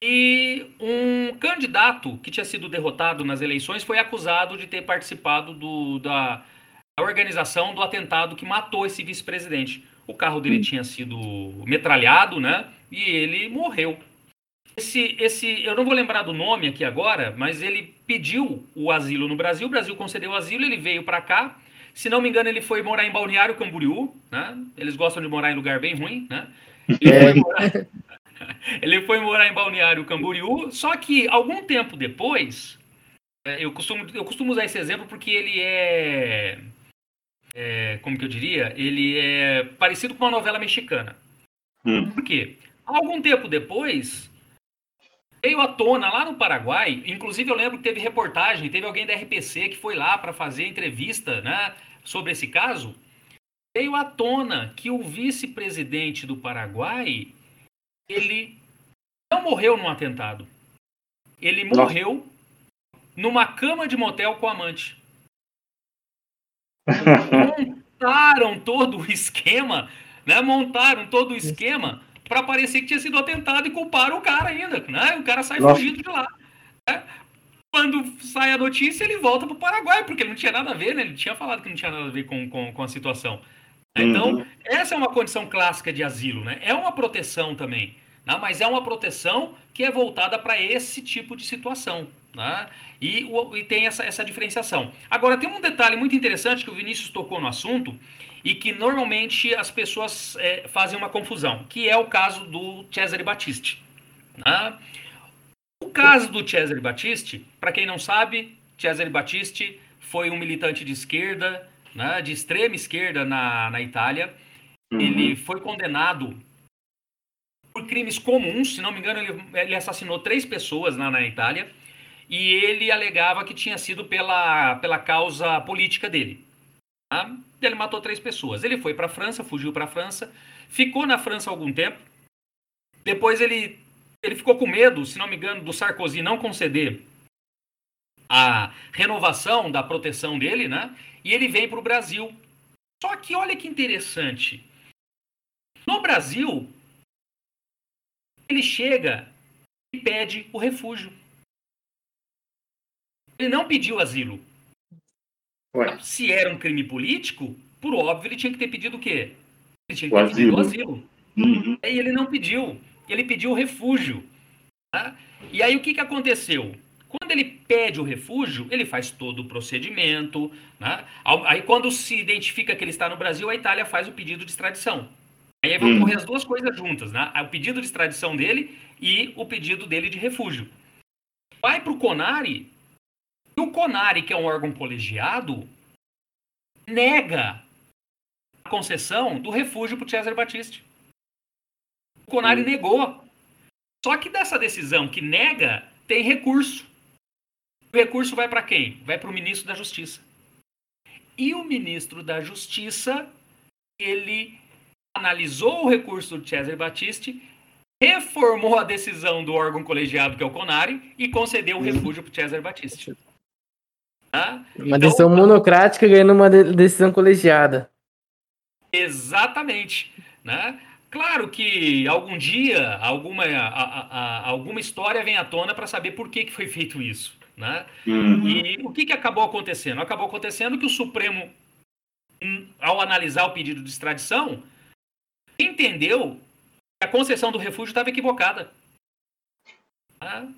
S3: e um candidato que tinha sido derrotado nas eleições foi acusado de ter participado do, da, da organização do atentado que matou esse vice-presidente. O carro dele hum. tinha sido metralhado, né? E ele morreu. Esse, esse, eu não vou lembrar do nome aqui agora, mas ele pediu o asilo no Brasil. O Brasil concedeu o asilo, ele veio para cá se não me engano, ele foi morar em Balneário Camboriú, né? Eles gostam de morar em lugar bem ruim, né? Ele, é. foi, morar... ele foi morar em Balneário Camboriú, só que algum tempo depois, é, eu costumo, eu costumo usar esse exemplo porque ele é, é como que eu diria? Ele é parecido com uma novela mexicana. Hum. Por quê? Algum tempo depois, veio à tona lá no Paraguai, inclusive eu lembro que teve reportagem, teve alguém da RPC que foi lá para fazer entrevista né, sobre esse caso. Veio à tona que o vice-presidente do Paraguai, ele não morreu num atentado. Ele morreu numa cama de motel com amante. Montaram todo o esquema, né? Montaram todo o esquema para parecer que tinha sido atentado e culparam o cara ainda, né? O cara sai Nossa. fugido de lá. Né? Quando sai a notícia, ele volta para o Paraguai, porque não tinha nada a ver, né? Ele tinha falado que não tinha nada a ver com, com, com a situação. Então, uhum. essa é uma condição clássica de asilo, né? É uma proteção também, né? mas é uma proteção que é voltada para esse tipo de situação. Né? E, e tem essa, essa diferenciação. Agora, tem um detalhe muito interessante que o Vinícius tocou no assunto, e que normalmente as pessoas é, fazem uma confusão, que é o caso do Cesare Battisti. Né? O caso do Cesare Battisti, para quem não sabe, Cesare Battisti foi um militante de esquerda, né, de extrema esquerda na, na Itália. Uhum. Ele foi condenado por crimes comuns, se não me engano, ele, ele assassinou três pessoas na, na Itália, e ele alegava que tinha sido pela, pela causa política dele. Tá? Ele matou três pessoas. Ele foi para a França, fugiu para a França, ficou na França algum tempo. Depois ele, ele ficou com medo, se não me engano, do Sarkozy não conceder a renovação da proteção dele, né? E ele vem para o Brasil. Só que olha que interessante. No Brasil, ele chega e pede o refúgio. Ele não pediu asilo. Ué. Se era um crime político, por óbvio, ele tinha que ter pedido o quê? Ele tinha que ter o pedido o asilo. Uhum. E ele não pediu. Ele pediu refúgio. Tá? E aí o que, que aconteceu? Quando ele pede o refúgio, ele faz todo o procedimento. Né? Aí, quando se identifica que ele está no Brasil, a Itália faz o pedido de extradição. Aí vão uhum. correr as duas coisas juntas, né? O pedido de extradição dele e o pedido dele de refúgio. Vai para o CONARE, e o CONARE, que é um órgão colegiado, nega a concessão do refúgio para o Cesare Battisti. O CONARE hum. negou. Só que dessa decisão que nega, tem recurso. O recurso vai para quem? Vai para o ministro da Justiça. E o ministro da Justiça, ele analisou o recurso do Cesare Battisti, reformou a decisão do órgão colegiado, que é o CONARE, e concedeu o hum. refúgio para o Cesare Battisti.
S2: Uma então, decisão monocrática ganhando uma decisão colegiada.
S3: Exatamente. Né? Claro que algum dia alguma, a, a, a, alguma história vem à tona para saber por que, que foi feito isso. Né? Uhum. E o que, que acabou acontecendo? Acabou acontecendo que o Supremo, hum, ao analisar o pedido de extradição, entendeu que a concessão do refúgio estava equivocada. Né?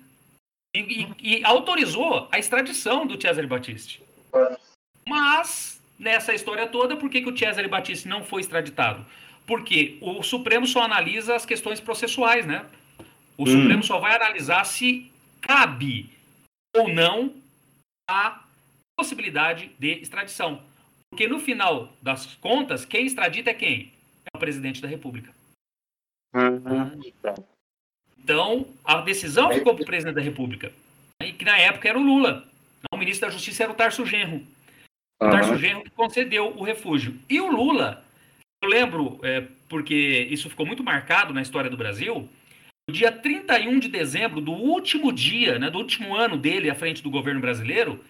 S3: e, e, e autorizou a extradição do Cesare Battisti. Mas, nessa história toda, por que, que o Cesare Battisti não foi extraditado? Porque o Supremo só analisa as questões processuais, né? O hum. Supremo só vai analisar se cabe ou não a possibilidade de extradição. Porque no final das contas, quem extradita é quem? É o presidente da República. Uhum. Então, a decisão ficou para o presidente da República. E que na época era o Lula. O ministro da Justiça era o Tarso Genro. O Tarso Genro que concedeu o refúgio. E o Lula, eu lembro, é, porque isso ficou muito marcado na história do Brasil, no dia 31 de dezembro, do último dia, né, do último ano dele à frente do governo brasileiro,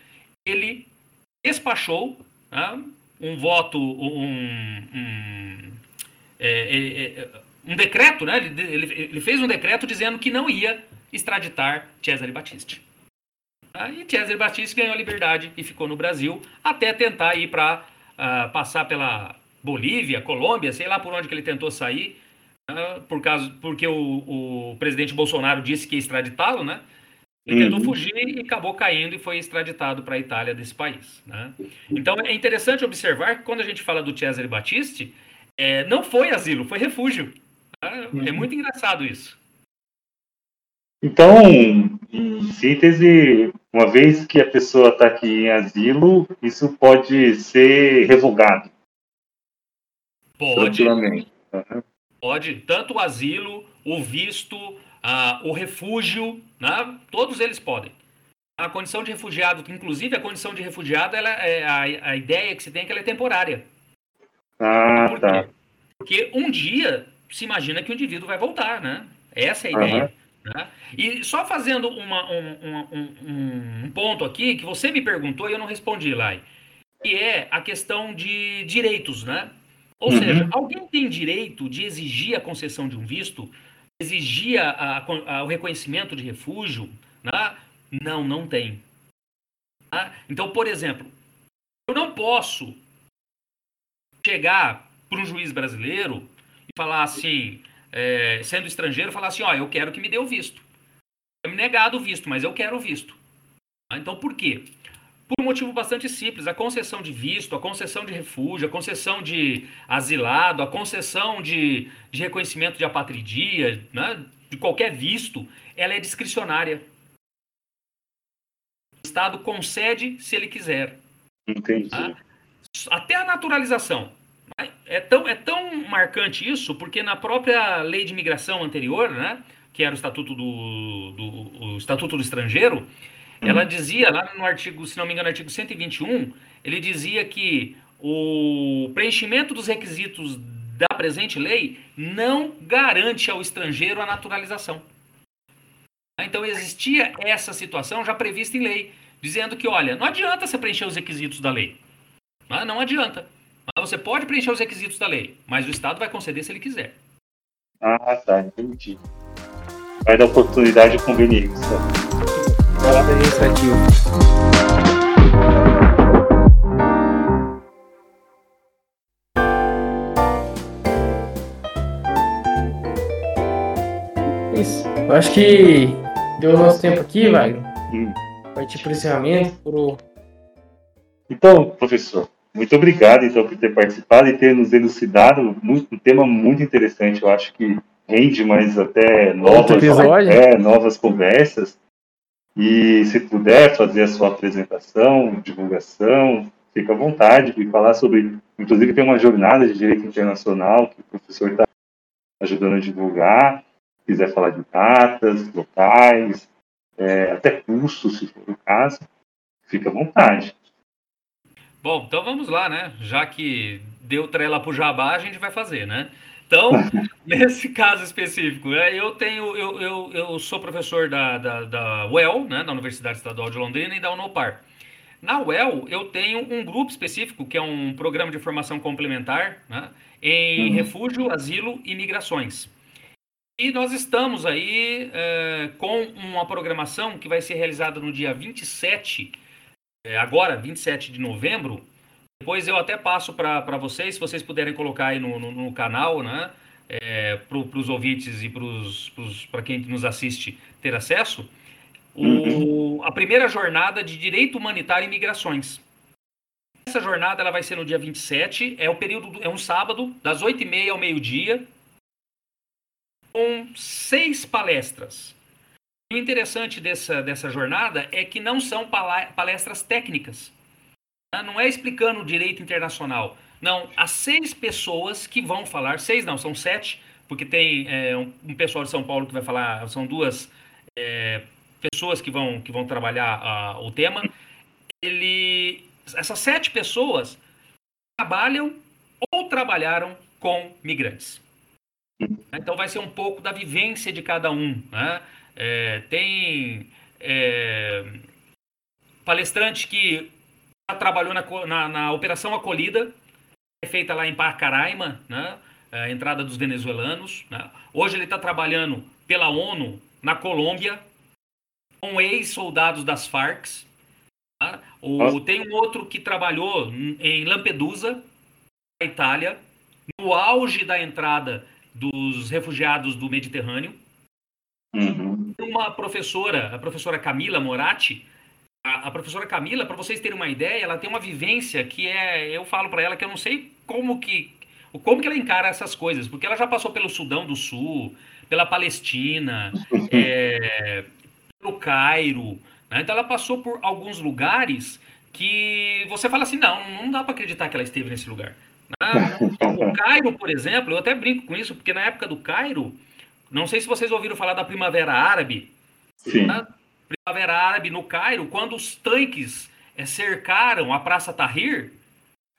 S3: ele despachou né, um voto, um, um, é, é, é, um decreto, né, ele, ele, fez um decreto dizendo que não ia extraditar Cesare Battisti. E Cesare Battisti ganhou a liberdade e ficou no Brasil até tentar ir para uh, ah, passar pela Bolívia, Colômbia, sei lá por onde que ele tentou sair, uh, por causa, porque o, o presidente Bolsonaro disse que ia extraditá-lo, né? Ele tentou uhum. fugir e acabou caindo e foi extraditado para a Itália desse país. Né? Então é interessante observar que quando a gente fala do Cesare Battisti, é, não foi asilo, foi refúgio. Né? É uhum. muito engraçado isso.
S1: Então, em síntese, uma vez que a pessoa está aqui em asilo, isso pode ser revogado.
S3: Pode. Uhum. Pode. Tanto o asilo, o visto, uh, o refúgio, né? todos eles podem. A condição de refugiado, inclusive a condição de refugiado, ela é a, a ideia que se tem é que ela é temporária.
S1: Ah, Por tá.
S3: Porque um dia se imagina que o indivíduo vai voltar, né? Essa é a ideia. Uhum. Né? E só fazendo uma, um, um, um, ponto aqui que você me perguntou e eu não respondi lá, que é a questão de direitos, né? Ou uhum. seja, alguém tem direito de exigir a concessão de um visto, exigir a, a, o reconhecimento de refúgio? Né? Não, não tem. Tá? Então, por exemplo, eu não posso chegar para um juiz brasileiro e falar assim, é, sendo estrangeiro, falar assim, ó, eu quero que me dê o visto. É me negado o visto, mas eu quero o visto. Ah, então, por quê? Por um motivo bastante simples. A concessão de visto, a concessão de refúgio, a concessão de asilado, a concessão de, de reconhecimento de apatridia, né, de qualquer visto, ela é discricionária. O Estado concede se ele quiser.
S1: Entendi. Tá?
S3: Até a naturalização. É tão, é tão marcante isso, porque na própria lei de imigração anterior, né, que era o Estatuto do, do, o Estatuto do Estrangeiro. Ela dizia, lá no artigo, se não me engano, artigo 121, ele dizia que o preenchimento dos requisitos da presente lei não garante ao estrangeiro a naturalização. Então existia essa situação já prevista em lei, dizendo que, olha, não adianta você preencher os requisitos da lei. Não adianta. Você pode preencher os requisitos da lei, mas o Estado vai conceder se ele quiser.
S1: Ah, tá, entendi. Vai dar oportunidade de conveniência. Vai lá administrativo.
S2: Isso. Eu acho que deu o nosso tempo aqui, Wagner. Hum. Partir para o encerramento. Pro...
S1: Então, professor, muito obrigado, então, por ter participado e ter nos elucidado muito, um tema muito interessante. Eu acho que rende mais até novas, é, novas conversas. E se puder fazer a sua apresentação, divulgação, fica à vontade de falar sobre. Inclusive, tem uma jornada de direito internacional que o professor está ajudando a divulgar. Se quiser falar de datas, locais, é, até cursos, se for o caso, fica à vontade.
S3: Bom, então vamos lá, né? Já que deu trela pro Jabá, a gente vai fazer, né? Então, nesse caso específico, né, eu tenho, eu, eu, eu sou professor da, da, da UEL, né, da Universidade Estadual de Londrina, e da Unopar. Na UEL, eu tenho um grupo específico, que é um programa de formação complementar, né, em uhum. refúgio, asilo e migrações. E nós estamos aí é, com uma programação que vai ser realizada no dia 27 é, agora, 27 de novembro. Depois eu até passo para vocês, se vocês puderem colocar aí no, no, no canal, né? É, para os ouvintes e para quem nos assiste ter acesso, o, a primeira jornada de Direito Humanitário e Migrações. essa jornada ela vai ser no dia 27, é o período, é um sábado, das 8h30 ao meio-dia, com seis palestras. O interessante dessa, dessa jornada é que não são palestras técnicas. Né? Não é explicando o direito internacional. Não, há seis pessoas que vão falar, seis não, são sete, porque tem é, um, um, pessoal de São Paulo que vai falar, são duas é, pessoas que vão, que vão trabalhar o tema. Ele, essas sete pessoas trabalham ou trabalharam com migrantes. Então vai ser um pouco da vivência de cada um. Né? É, tem é, palestrante que trabalhou na, na, na, Operação Acolhida, é feita lá em Pacaraima, né? É, a entrada dos venezuelanos. Né? Hoje ele está trabalhando pela ONU na Colômbia, com ex-soldados das Farc. Tá? O, tem um outro que trabalhou em Lampedusa, na Itália, no auge da entrada dos refugiados do Mediterrâneo. Uhum. Uma professora, a professora Camila Moratti, a, a professora Camila, para vocês terem uma ideia, ela tem uma vivência que é, eu falo para ela que eu não sei como que como que ela encara essas coisas, porque ela já passou pelo Sudão do Sul, pela Palestina, é, pelo Cairo, né? então ela passou por alguns lugares que você fala assim, não, não dá para acreditar que ela esteve nesse lugar. Ah, o Cairo, por exemplo, eu até brinco com isso, porque na época do Cairo, não sei se vocês ouviram falar da Primavera Árabe. Sim. Né? Primavera Árabe no Cairo, quando os tanques é, cercaram a Praça Tahrir,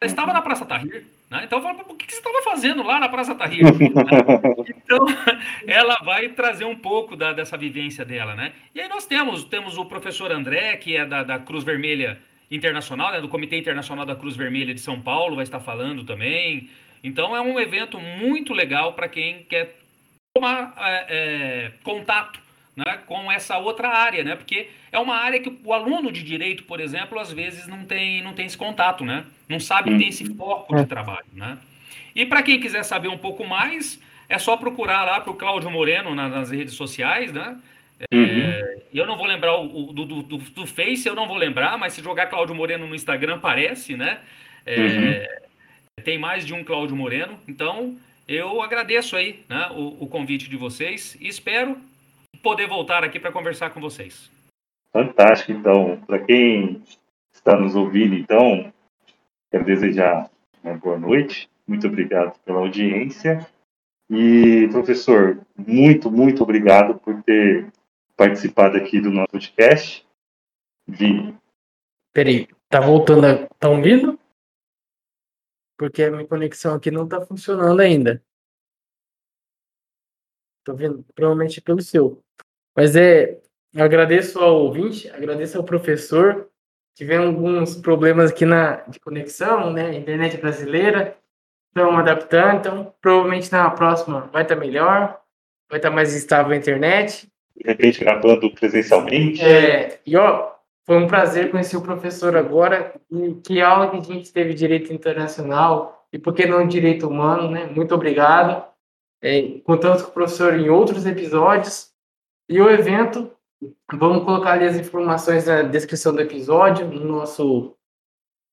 S3: ela estava na Praça Tahrir. Né? Então eu falo, o que você estava fazendo lá na Praça Tahrir? então, ela vai trazer um pouco da, dessa vivência dela. Né? E aí nós temos, temos o professor André, que é da, da Cruz Vermelha internacional, né, do Comitê Internacional da Cruz Vermelha de São Paulo, vai estar falando também. Então é um evento muito legal para quem quer tomar é, é, contato né, com essa outra área, né? Porque é uma área que o aluno de direito, por exemplo, às vezes não tem, não tem esse contato, né? Não sabe que tem esse foco de trabalho, né? E para quem quiser saber um pouco mais, é só procurar lá para o Cláudio Moreno nas redes sociais, né? Uhum. É, eu não vou lembrar o, o do, do, do, Face, eu não vou lembrar, mas se jogar Cláudio Moreno no Instagram, aparece, né? É, uhum. Tem mais de um Cláudio Moreno. Então, eu agradeço aí né, o, o convite de vocês e espero poder voltar aqui para conversar com vocês.
S1: Fantástico, então. Para quem está nos ouvindo, então, quero desejar uma boa noite. Muito obrigado pela audiência. E, professor, muito, muito obrigado por ter participado aqui do nosso podcast. Vi.
S2: Peraí, tá voltando? A... Tá ouvindo? Porque a minha conexão aqui não tá funcionando ainda. Tô vendo, provavelmente pelo seu. Mas é, eu agradeço ao ouvinte, agradeço ao professor. Tivemos alguns problemas aqui na de conexão, né? Internet brasileira. Estamos adaptando, então provavelmente na próxima vai estar melhor, vai estar mais estável a internet
S1: de repente gravando presencialmente.
S2: É, e ó, foi um prazer conhecer o professor agora, e que aula que a gente teve direito internacional, e por que não direito humano, né? Muito obrigado. É, contamos com o professor em outros episódios. E o evento, vamos colocar ali as informações na descrição do episódio, no nosso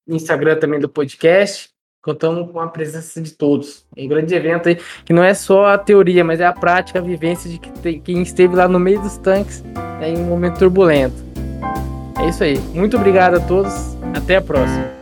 S2: Instagram também do podcast. Contamos com a presença de todos. É um grande evento aí, que não é só a teoria, mas é a prática, a vivência de quem esteve lá no meio dos tanques né, em um momento turbulento. É isso aí. Muito obrigado a todos. Até a próxima.